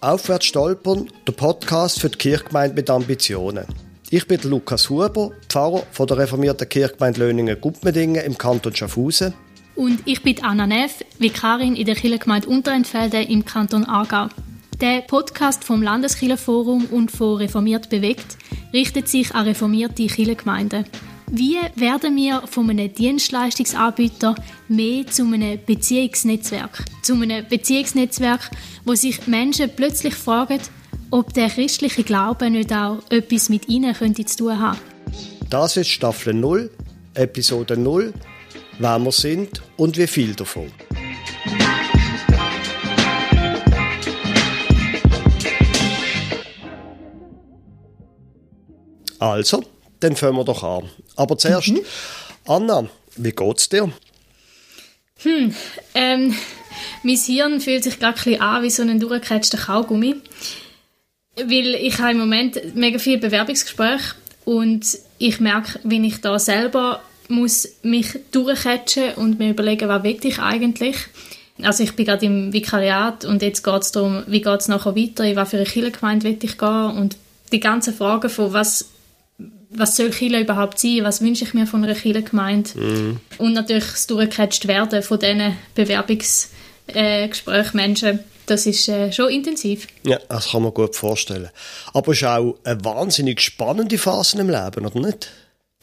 Aufwärts stolpern, der Podcast für die Kirchgemeinde mit Ambitionen. Ich bin Lukas Huber, Pfarrer von der reformierten Kirchgemeinde Löningen-Gumpmedingen im Kanton Schaffhausen. Und ich bin Anna Neff, Vikarin in der Kirchgemeinde Unterentfelde im Kanton Aargau. Der Podcast vom Landeskirchenforum und von Reformiert bewegt richtet sich an reformierte Kirchengemeinden. Wie werden wir von einem Dienstleistungsanbieter mehr zu einem Beziehungsnetzwerk? Zu einem Beziehungsnetzwerk, wo sich Menschen plötzlich fragen, ob der christliche Glaube nicht auch etwas mit ihnen könnte zu tun haben. Das ist Staffel 0, Episode 0, wer wir sind und wie viel davon. Also, dann fangen wir doch an. Aber zuerst, mhm. Anna, wie geht's dir? Hm, ähm, mein Hirn fühlt sich gerade ein bisschen an wie so ein durchgecatchter Kaugummi. Weil ich habe im Moment mega viele Bewerbungsgespräche und ich merke, wie ich da selber muss mich durchcatchen und mir überlegen, was will ich eigentlich. Also ich bin gerade im Vikariat und jetzt geht es darum, wie geht es nachher weiter, in was für eine Kirchengemeinde will ich gehen und die ganzen Fragen von was was soll Chile überhaupt sein, was wünsche ich mir von einer Kirchengemeinde mhm. und natürlich das durchgecatcht werden von diesen Bewerbungsgesprächen äh, Menschen, das ist äh, schon intensiv. Ja, das kann man gut vorstellen. Aber es ist auch eine wahnsinnig spannende Phase im Leben, oder nicht?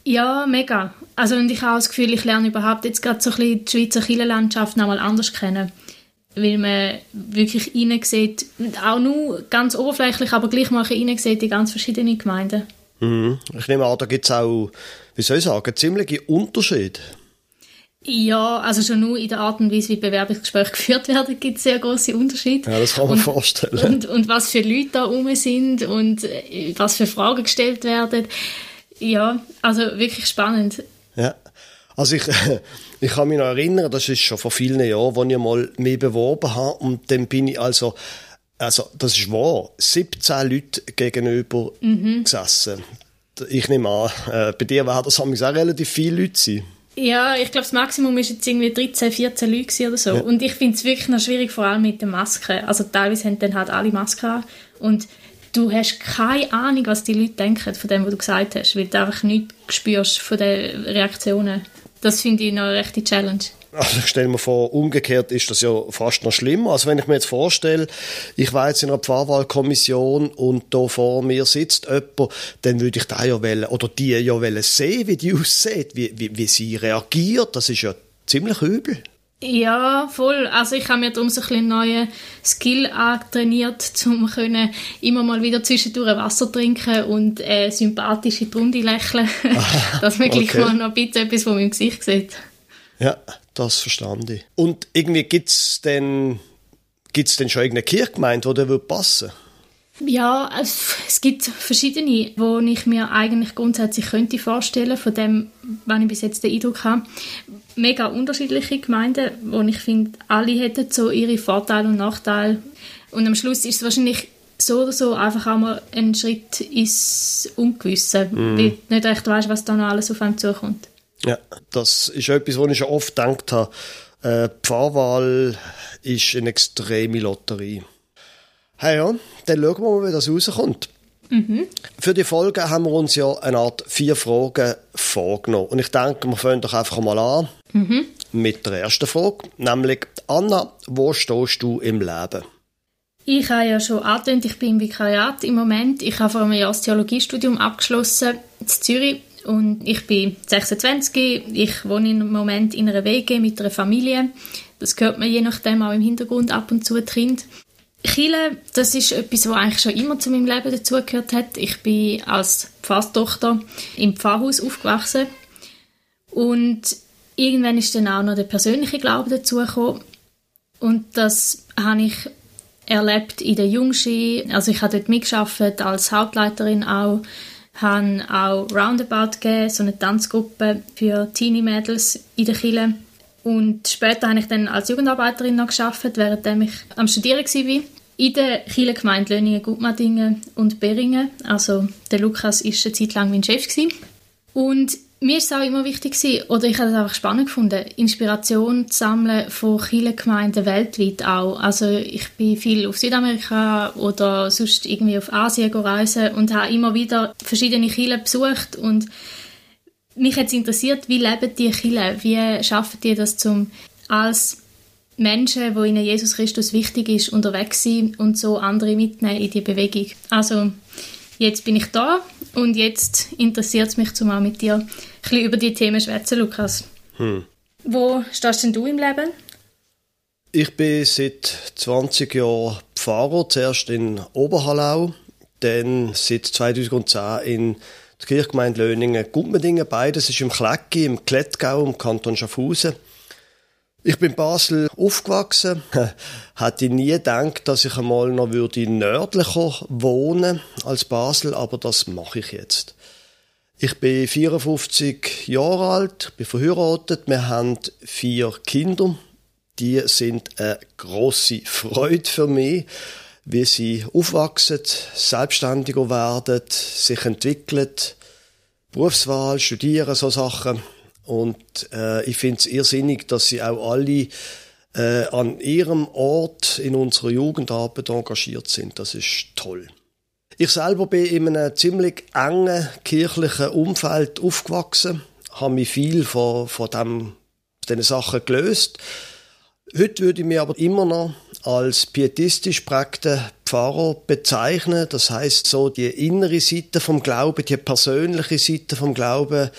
Ja, mega. Also und ich habe das Gefühl, ich lerne überhaupt jetzt gerade so ein bisschen die Schweizer Kirchenlandschaft noch mal anders kennen. Weil man wirklich sieht, auch nur ganz oberflächlich, aber gleich mal sieht die ganz verschiedenen Gemeinden. Mhm. Ich nehme an, da gibt es auch, wie soll ich sagen, ziemliche Unterschiede. Ja, also schon nur in der Art und Weise, wie Bewerbungsgespräche geführt werden, gibt es sehr große Unterschiede. Ja, das kann man und, vorstellen. Und, und was für Leute da rum sind und äh, was für Fragen gestellt werden. Ja, also wirklich spannend. Ja, also ich, ich kann mich noch erinnern, das ist schon vor vielen Jahren, als ich mal mich beworben habe und dann bin ich also also das ist wahr, 17 Leute gegenüber mhm. gesessen. Ich nehme an, äh, bei dir werden das auch relativ viele Leute sein. Ja, ich glaube, das Maximum ist jetzt irgendwie 13, 14 Leute oder so. Ja. Und ich finde es wirklich noch schwierig, vor allem mit den Masken. Also teilweise haben dann halt alle Masken an. Und du hast keine Ahnung, was die Leute denken von dem, was du gesagt hast, weil du einfach nichts spürst von den Reaktionen. Das finde ich noch eine rechte Challenge. Also ich stelle mir vor, umgekehrt ist das ja fast noch schlimmer. Also wenn ich mir jetzt vorstelle, ich war jetzt in einer Pfarrwahlkommission und da vor mir sitzt jemand, dann würde ich da ja wollen, oder die ja wollen sehen, wie die aussieht, wie, wie, wie sie reagiert. Das ist ja ziemlich übel. Ja, voll. Also ich habe mir darum so ein einen neuen Skill antrainiert, um können immer mal wieder zwischendurch Wasser trinken und äh, sympathisch in die Runde lächeln, dass man gleich okay. mal noch ein bisschen etwas von meinem Gesicht sieht. Ja, das verstand ich. Und irgendwie gibt es denn, gibt's denn schon irgendeine Kirchgemeinde, die würde passen ja, es gibt verschiedene, wo ich mir eigentlich grundsätzlich könnte vorstellen, von dem, wenn ich bis jetzt den Eindruck habe. Mega unterschiedliche Gemeinden, wo ich finde, alle hätten so ihre Vorteile und Nachteile. Und am Schluss ist es wahrscheinlich so oder so einfach auch mal ein Schritt ins Ungewisse, mm. weil du nicht recht weißt, was da noch alles auf einem zukommt. Ja, das ist etwas, was ich schon oft gedacht habe. Äh, Pfarrwahl ist eine extreme Lotterie. Hey ja, dann schauen wir mal, wie das rauskommt. Mhm. Für die Folge haben wir uns ja eine Art vier Fragen vorgenommen. Und ich denke, wir fangen doch einfach mal an mhm. mit der ersten Frage, nämlich Anna, wo stehst du im Leben? Ich habe ja schon angetönt, ich bin im Vikariat im Moment. Ich habe vor einem Jahr das Theologiestudium abgeschlossen in Zürich und ich bin 26, ich wohne im Moment in einer WG mit einer Familie. Das hört man je nachdem auch im Hintergrund ab und zu drin. Chile, das ist etwas, was eigentlich schon immer zu meinem Leben dazugehört hat. Ich bin als Pfarrtochter im Pfarrhaus aufgewachsen und irgendwann ist dann auch noch der persönliche Glaube dazugekommen und das habe ich erlebt in der Jungschi. Also ich habe dort mitgearbeitet als Hauptleiterin auch haben auch Roundabout gegeben, so eine Tanzgruppe für Teenie-Mädels in der Kille. Und später habe ich dann als Jugendarbeiterin noch gearbeitet, während ich am Studieren war. In der Kirchengemeinde Löningen, Gutmadingen und Beringen. Also der Lukas war eine Zeit lang mein Chef. Und mir ist es auch immer wichtig gewesen, oder ich habe es einfach spannend gefunden, Inspiration zu sammeln von Kirchengemeinden weltweit auch. Also ich bin viel auf Südamerika oder sonst irgendwie auf Asien reisen und habe immer wieder verschiedene Kirchen besucht und mich hat es interessiert, wie leben die Kirchen, wie schaffen die das zum als Menschen, wo ihnen Jesus Christus wichtig ist, unterwegs sind und so andere mitnehmen in die Bewegung. Also jetzt bin ich da und jetzt interessiert es mich zumal mit dir ein bisschen über die Themen schwätzen, Lukas. Hm. Wo stehst denn du im Leben? Ich bin seit 20 Jahren Pfarrer, zuerst in Oberhallau, dann seit 2010 in der Kirchgemeinde Löningen, Gummendingen, beides ist im Klecki, im Klettgau, im Kanton Schaffhausen. Ich bin in Basel aufgewachsen, hätte nie gedacht, dass ich einmal noch würde nördlicher wohnen als Basel, aber das mache ich jetzt. Ich bin 54 Jahre alt, bin verheiratet, wir haben vier Kinder. Die sind eine grosse Freude für mich, wie sie aufwachsen, selbstständiger werden, sich entwickeln, Berufswahl, studieren, so Sachen. Und äh, ich finde es irrsinnig, dass sie auch alle äh, an ihrem Ort in unserer Jugendarbeit engagiert sind. Das ist toll. Ich selber bin in einem ziemlich engen kirchlichen Umfeld aufgewachsen, habe mich viel von, von dem, diesen Sachen gelöst. Heute würde ich mich aber immer noch als pietistisch prägter Pfarrer bezeichnen. Das heißt so die innere Seite vom Glauben, die persönliche Seite vom Glauben,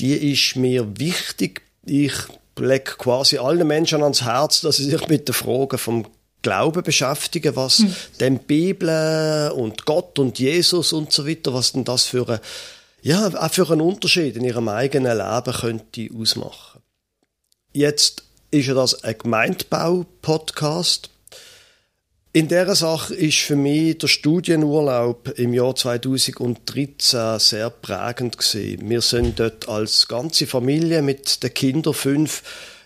die ist mir wichtig. Ich lege quasi allen Menschen ans Herz, dass sie sich mit den Fragen vom Glauben beschäftigen, was hm. denn Bibel und Gott und Jesus und so weiter, was denn das für ein, ja, auch für einen Unterschied in ihrem eigenen Leben könnte ausmachen. Jetzt ist ja das ein Gemeindebau-Podcast. In dieser Sache ist für mich der Studienurlaub im Jahr 2013 sehr prägend gewesen. Wir sind dort als ganze Familie mit den Kindern fünf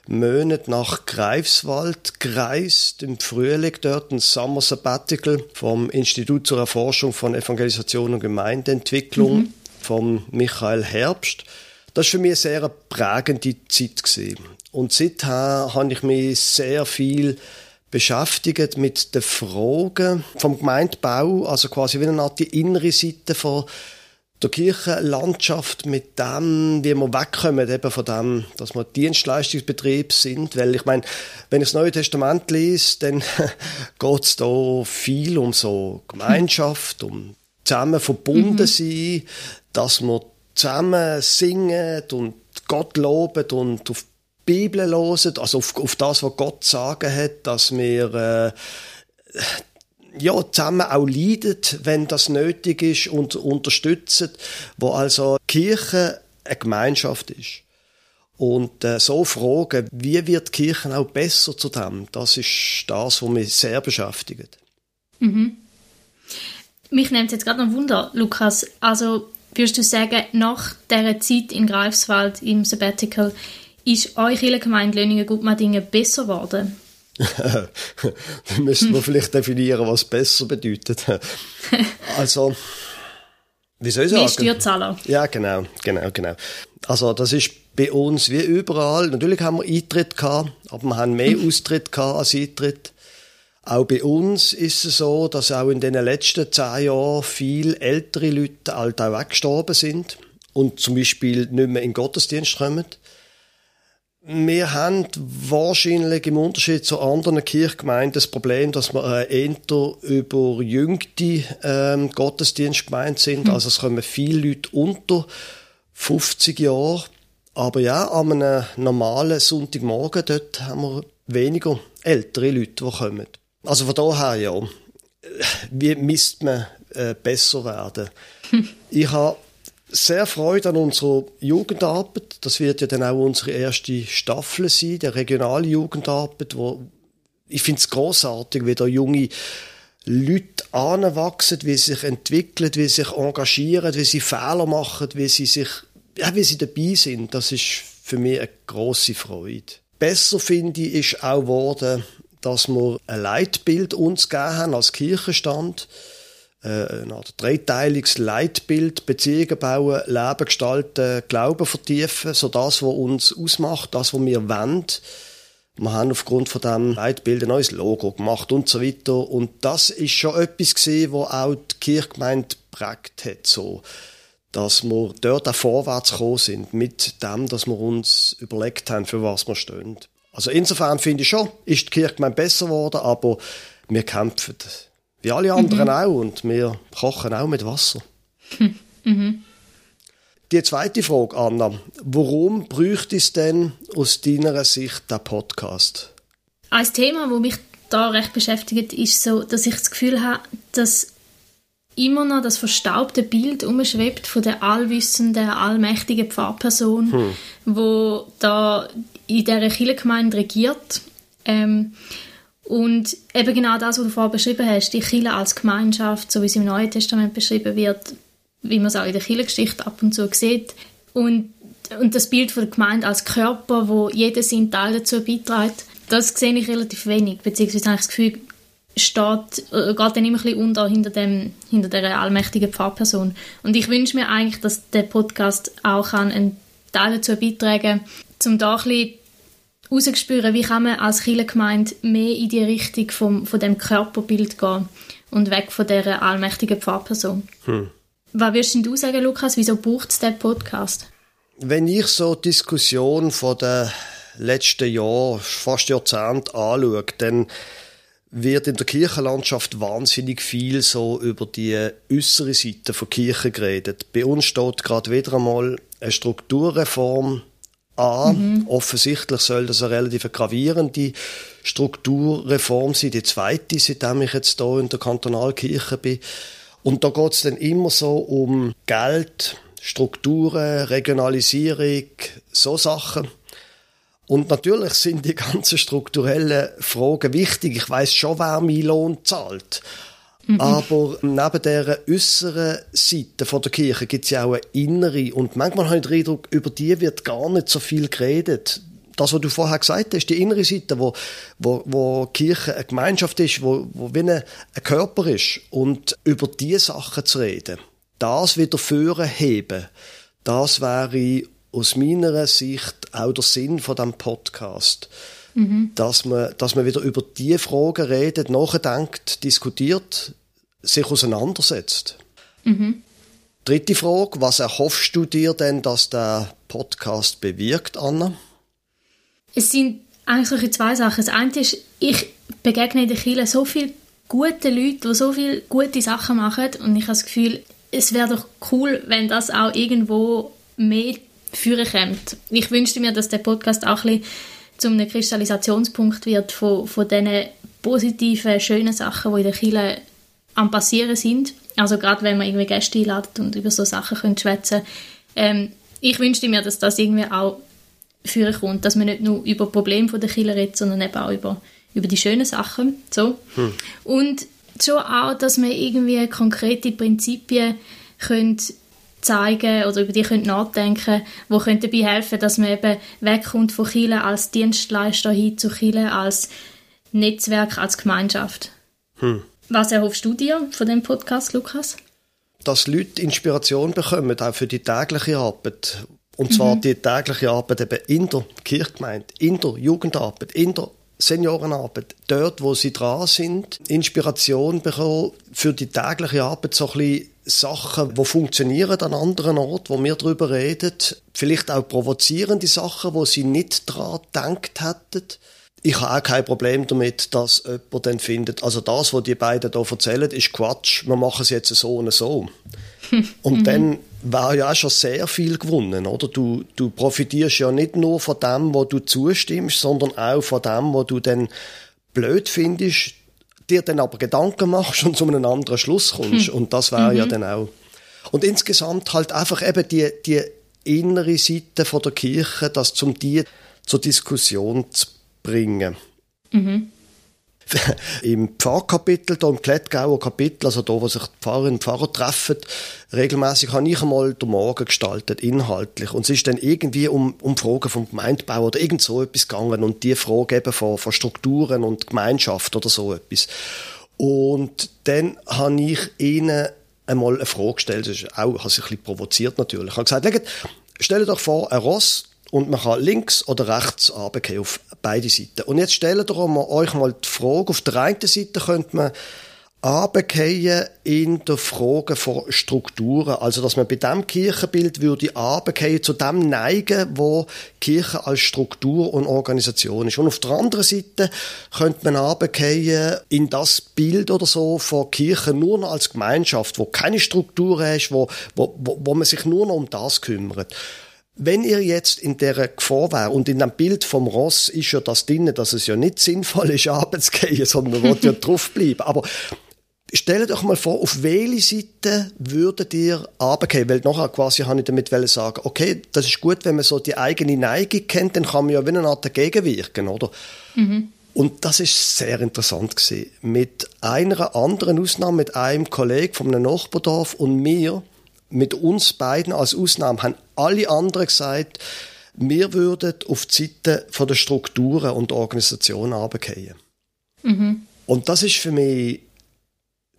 Monate nach Greifswald gereist, im Frühling dort ein Summer Sabbatical vom Institut zur Erforschung von Evangelisation und Gemeindeentwicklung mhm. von Michael Herbst. Das war für mich eine sehr prägende Zeit gewesen. Und seither habe ich mich sehr viel beschäftigt mit den Fragen vom Gemeindebau, also quasi wie eine Art die innere Seite von der Kirchenlandschaft mit dem, wie wir wegkommen eben von dem, dass wir Dienstleistungsbetrieb sind, weil ich meine, wenn ich das Neue Testament lese, dann geht es da viel um so Gemeinschaft, um zusammen verbunden mhm. sein, dass wir zusammen singen und Gott loben und auf Bibel hören, also auf, auf das, was Gott sagen hat, dass wir äh, ja, zusammen auch leiden, wenn das nötig ist und unterstützen, wo also Kirche eine Gemeinschaft ist. Und äh, so fragen, wie wird die Kirche auch besser zu dem, das ist das, was mich sehr beschäftigt. Mhm. Mich nimmt jetzt gerade noch Wunder, Lukas. Also würdest du sagen, nach dieser Zeit in Greifswald im Sabbatical ist eure Kirchengemeinde Löningen-Gutmadingen besser geworden? da müssten wir vielleicht definieren, was besser bedeutet. also, wie soll ich sagen? Mehr Steuerzahler. Ja, genau, genau, genau. Also, das ist bei uns wie überall. Natürlich haben wir Eintritt gehabt, aber wir haben mehr Austritt gehabt als Eintritt. Auch bei uns ist es so, dass auch in den letzten zehn Jahren viele ältere Leute halt auch weggestorben sind und zum Beispiel nicht mehr in den Gottesdienst kommen. Wir haben wahrscheinlich im Unterschied zu anderen Kirchgemeinden das Problem, dass wir äh, eher überjüngte ähm, Gottesdienstgemeinde sind. Mhm. Also es kommen viele Leute unter 50 Jahre. Aber ja, an einem normalen Sonntagmorgen dort haben wir weniger ältere Leute, die kommen. Also von daher ja, wie misst man äh, besser werden? Hm. Ich habe sehr Freude an unserer Jugendarbeit. Das wird ja dann auch unsere erste Staffel sein, der regionale Jugendarbeit, wo ich finde es großartig, wie da junge Leute anwachsen, wie sie sich entwickeln, wie sie sich engagieren, wie sie Fehler machen, wie sie sich, ja, wie sie dabei sind. Das ist für mich eine große Freude. Besser finde ich ist auch geworden, dass wir ein Leitbild uns gegeben haben als Kirchenstand eine Art dreiteiliges Leitbild, Beziehungen bauen, Leben gestalten, Glauben vertiefen, so das, was uns ausmacht, das, was wir wollen. Wir haben aufgrund von diesem Leitbild ein neues Logo gemacht und so weiter. Und das ist schon etwas gewesen, wo auch die Kirchgemeinde prägt hat, so. Dass wir dort auch vorwärts gekommen sind, mit dem, dass wir uns überlegt haben, für was wir stehen. Also insofern finde ich schon, ist die Kirchgemeinde besser geworden, aber wir kämpfen. Wie alle anderen mhm. auch. Und wir kochen auch mit Wasser. Mhm. Die zweite Frage, Anna. Warum bräuchte es denn aus deiner Sicht den Podcast? Ein Thema, das mich da recht beschäftigt, ist so, dass ich das Gefühl habe, dass immer noch das verstaubte Bild umschwebt von der allwissenden, allmächtigen Pfarrperson, hm. wo da in dieser Kirchengemeinde regiert. Ähm, und eben genau das, was du vorher beschrieben hast, die Kirche als Gemeinschaft, so wie es im Neuen Testament beschrieben wird, wie man es auch in der Kirchengeschichte ab und zu sieht. Und, und das Bild von der Gemeinde als Körper, wo jeder seinen Teil dazu beiträgt, das sehe ich relativ wenig, beziehungsweise habe ich das Gefühl, steht, äh, geht dann immer ein bisschen unter hinter, dem, hinter dieser allmächtigen Pfarrperson. Und ich wünsche mir eigentlich, dass der Podcast auch einen Teil dazu beitragen kann, um da ein bisschen rauszuspüren, wie kann man als Kirchengemeinde mehr in die Richtung vom, von dem Körperbild gehen und weg von dieser allmächtigen Pfarrperson. Hm. Was würdest du sagen, Lukas? Wieso braucht es diesen Podcast? Wenn ich so die Diskussion von den letzten Jahren, fast Jahrzehnten anschaue, dann wird in der Kirchenlandschaft wahnsinnig viel so über die äußere Seite von Kirche geredet. Bei uns steht gerade wieder einmal eine Strukturreform an. Mhm. Offensichtlich soll das eine relativ gravierende Strukturreform sein, die zweite, seitdem ich jetzt hier in der Kantonalkirche bin. Und da geht es dann immer so um Geld, Strukturen, Regionalisierung, so Sachen. Und natürlich sind die ganzen strukturellen Fragen wichtig. Ich weiß schon, wer meinen Lohn zahlt. Mhm. Aber neben der äußeren Seite der Kirche gibt es ja auch eine innere. Und manchmal habe ich den Eindruck, über die wird gar nicht so viel geredet. Das, was du vorher gesagt hast, die innere Seite, wo, wo, wo Kirche eine Gemeinschaft ist, wo, wo wie ein, Körper ist. Und über diese Sachen zu reden, das wieder führen heben, das wäre aus meiner Sicht auch der Sinn von dem Podcast. Mhm. Dass, man, dass man wieder über die Fragen redet, nachdenkt, diskutiert, sich auseinandersetzt. Mhm. Dritte Frage, was erhoffst du dir denn, dass der Podcast bewirkt, Anna? Es sind eigentlich zwei Sachen. Das eine ist, ich begegne in der Kirche so viele gute Leute, die so viele gute Sachen machen und ich habe das Gefühl, es wäre doch cool, wenn das auch irgendwo mehr führen kommt. Ich wünschte mir, dass der Podcast auch ein bisschen zu einem Kristallisationspunkt wird von, von diesen positiven, schönen Sachen, die in der Kirche am passieren sind. Also gerade wenn man irgendwie Gäste einladet und über so Sachen schwätzen. Ähm, ich wünschte mir, dass das irgendwie auch führen kommt, dass man nicht nur über Probleme von der Kirche redet, sondern eben auch über, über die schönen Sachen. So. Hm. Und schon auch, dass man irgendwie konkrete Prinzipien könnte zeigen oder über die könnt nachdenken, wo könnte dabei helfen, dass man eben wegkommt von Chile als Dienstleister hin zu Chile als Netzwerk, als Gemeinschaft. Hm. Was erhoffst du dir von dem Podcast, Lukas? Dass Leute Inspiration bekommen, auch für die tägliche Arbeit. Und zwar mhm. die tägliche Arbeit eben in der Kirchgemeinde, in der Jugendarbeit, in der Seniorenarbeit, dort, wo sie dran sind, Inspiration bekommen für die tägliche Arbeit, so ein bisschen Sachen, die funktionieren an anderen Orten, wo wir darüber reden. Vielleicht auch provozierende Sachen, wo sie nicht dran gedacht hätten. Ich habe auch kein Problem damit, dass jemand dann findet, also das, was die beiden hier erzählen, ist Quatsch, wir machen es jetzt so und so. und mhm. dann wäre ja auch schon sehr viel gewonnen, oder? Du, du profitierst ja nicht nur von dem, wo du zustimmst, sondern auch von dem, wo du dann blöd findest, dir dann aber Gedanken machst und zu einem anderen Schluss kommst. Hm. Und das wäre mhm. ja dann auch. Und insgesamt halt einfach eben die, die innere Seite von der Kirche, das zum die zur Diskussion zu bringen. Mhm. Im Pfarrkapitel, da im Klettgauer Kapitel, also da, wo sich die Pfarrerinnen und Pfarrer treffen, regelmäßig habe ich einmal den Morgen gestaltet, inhaltlich. Und es ist dann irgendwie um, um Fragen vom Gemeindebau oder irgend so etwas gegangen und die Frage eben von, von Strukturen und Gemeinschaft oder so etwas. Und dann habe ich ihnen einmal eine Frage gestellt, das ist auch, hat sich ein bisschen provoziert natürlich. Ich habe gesagt, stellt euch vor, ein Ross und man kann links oder rechts runtergehen auf beide Seiten. Und jetzt stellt euch mal die Frage, auf der einen Seite könnte man runtergehen in der Frage von Strukturen. Also, dass man bei dem Kirchenbild würde runtergehen zu dem neigen, wo Kirche als Struktur und Organisation ist. Und auf der anderen Seite könnte man runtergehen in das Bild oder so von Kirche nur noch als Gemeinschaft, wo keine Struktur ist, wo, wo, wo, wo man sich nur noch um das kümmert. Wenn ihr jetzt in der Gefahr wäre, und in dem Bild vom Ross ist ja das drin, dass es ja nicht sinnvoll ist, abends zu gehen, sondern man will ja draufbleiben. Aber Stellt euch mal vor, auf welche Seite würdet ihr runtergehen? Weil nachher quasi habe ich damit sagen, okay, das ist gut, wenn man so die eigene Neigung kennt, dann kann man ja wie eine Art dagegen wirken, oder? Mhm. Und das ist sehr interessant gewesen. Mit einer anderen Ausnahme, mit einem Kollegen von einem Nachbardorf und mir, mit uns beiden als Ausnahme, haben alle anderen gesagt, wir würden auf die Seite von der Strukturen und der Organisation runtergehen. Mhm. Und das ist für mich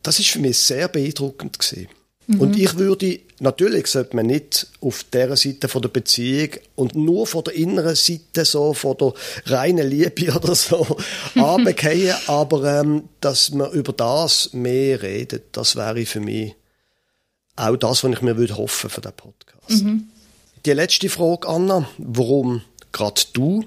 das ist für mich sehr beeindruckend gewesen. Mhm. Und ich würde, natürlich sollte man nicht auf dieser Seite von der Beziehung und nur von der inneren Seite, so von der reinen Liebe oder so, runtergehen, aber ähm, dass man über das mehr redet, das wäre für mich auch das, was ich mir würde hoffen für den Podcast. Mhm. Die letzte Frage, Anna, warum gerade du?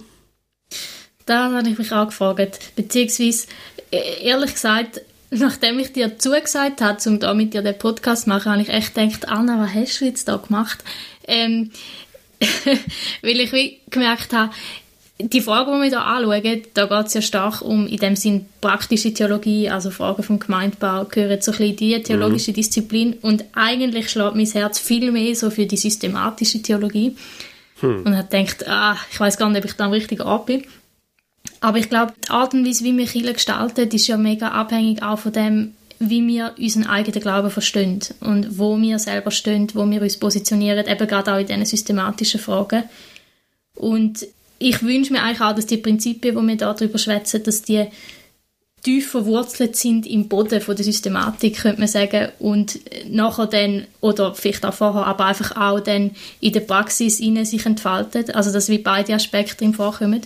Da habe ich mich auch gefragt, beziehungsweise e-, ehrlich gesagt, nachdem ich dir zugesagt habe, um da mit dir den Podcast zu machen, habe ich echt gedacht, Anna, was hast du jetzt da gemacht? Ähm, weil ich wie gemerkt habe, die Frage, die wir hier anschauen, da geht es ja stark um, in dem Sinn, praktische Theologie, also Fragen vom Gemeindebau, gehören so ein bisschen die theologische mhm. Disziplin und eigentlich schlägt mein Herz viel mehr so für die systematische Theologie hm. und habe gedacht, ah, ich weiß gar nicht, ob ich da am richtigen Ort bin. Aber ich glaube, die Art und Weise, wie wir Kirche gestalten, ist ja mega abhängig auch von dem, wie wir unseren eigenen Glauben verstehen und wo wir selber stehen, wo wir uns positionieren, eben gerade auch in diesen systematischen Fragen. Und ich wünsche mir eigentlich auch, dass die Prinzipien, die wir darüber schwätzen, dass die tief verwurzelt sind im Boden von der Systematik, könnte man sagen, und nachher dann, oder vielleicht auch vorher, aber einfach auch dann in der Praxis sich entfaltet, also dass wie beide Aspekte im vorkommen.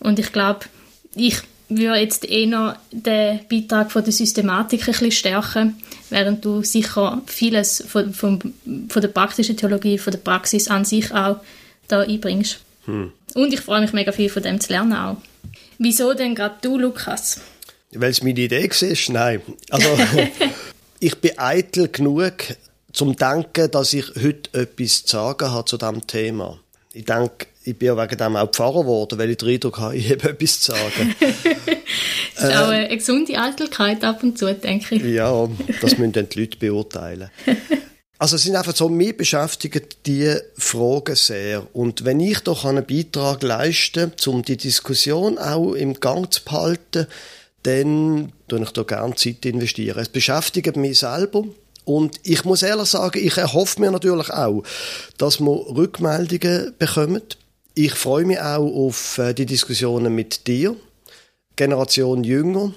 Und ich glaube, ich würde jetzt eher den Beitrag von der Systematik ein bisschen stärken, während du sicher vieles von, von, von der praktischen Theologie, von der Praxis an sich auch da einbringst. Hm. Und ich freue mich mega viel von dem zu lernen auch. Wieso denn gerade du, Lukas? Weil es meine Idee war? Nein. Also, ich bin eitel genug, zum Denken, dass ich heute etwas zu sagen habe zu diesem Thema. Ich denke, ich bin ja wegen dem auch Pfarrer geworden, weil ich den Eindruck habe, ich habe etwas zu sagen. das ist äh, auch eine gesunde Eitelkeit ab und zu, denke ich. Ja, das müssen dann die Leute beurteilen. Also es sind einfach so, mich beschäftigen diese Fragen sehr. Und wenn ich doch einen Beitrag leiste, um die Diskussion auch im Gang zu behalten, dann investiere ich da gerne Zeit investieren. Es beschäftigt mich selber. Und ich muss ehrlich sagen, ich erhoffe mir natürlich auch, dass wir Rückmeldungen bekommen. Ich freue mich auch auf äh, die Diskussionen mit dir, Generation jünger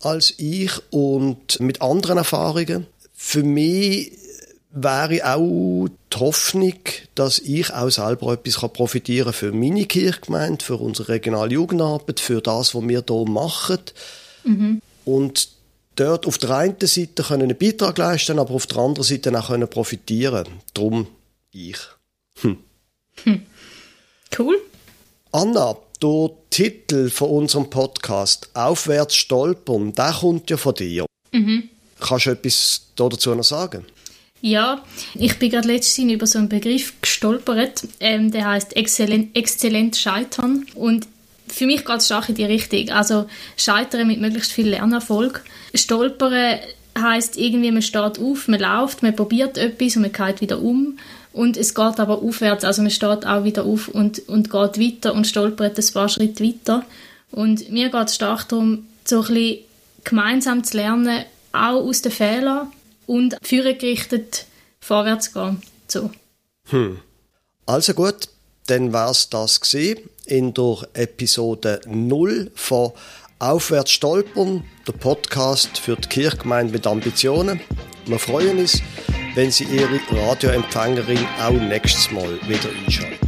als ich und mit anderen Erfahrungen. Für mich wäre auch die Hoffnung, dass ich auch selber etwas profitieren kann für meine Kirchgemeinde, für unsere regionale Jugendarbeit, für das, was wir hier machen. Mhm. Und dort auf der einen Seite können einen Beitrag leisten, aber auf der anderen Seite auch können profitieren. Darum ich. Hm. Hm. Cool. Anna, der Titel von unserem Podcast «Aufwärts stolpern», der kommt ja von dir. Mhm. Kannst du etwas dazu noch sagen? Ja, ich bin gerade letztens über so einen Begriff gestolpert, ähm, der heißt exzellent, exzellent scheitern und für mich geht es stark in die Richtung. Also scheitern mit möglichst viel Lernerfolg. Stolpern heißt irgendwie, man steht auf, man läuft, man probiert etwas und man geht wieder um und es geht aber aufwärts, also man steht auch wieder auf und, und geht weiter und stolpert ein paar Schritte weiter. Und mir geht es stark darum, so ein bisschen gemeinsam zu lernen, auch aus den Fehlern und führergerichtet vorwärts gehen. So. Hm. Also gut, dann war es das in der Episode 0 von Aufwärts stolpern, der Podcast für die Kirchgemeinde mit Ambitionen. Wir freuen uns, wenn Sie Ihre Radioempfängerin auch nächstes Mal wieder einschalten.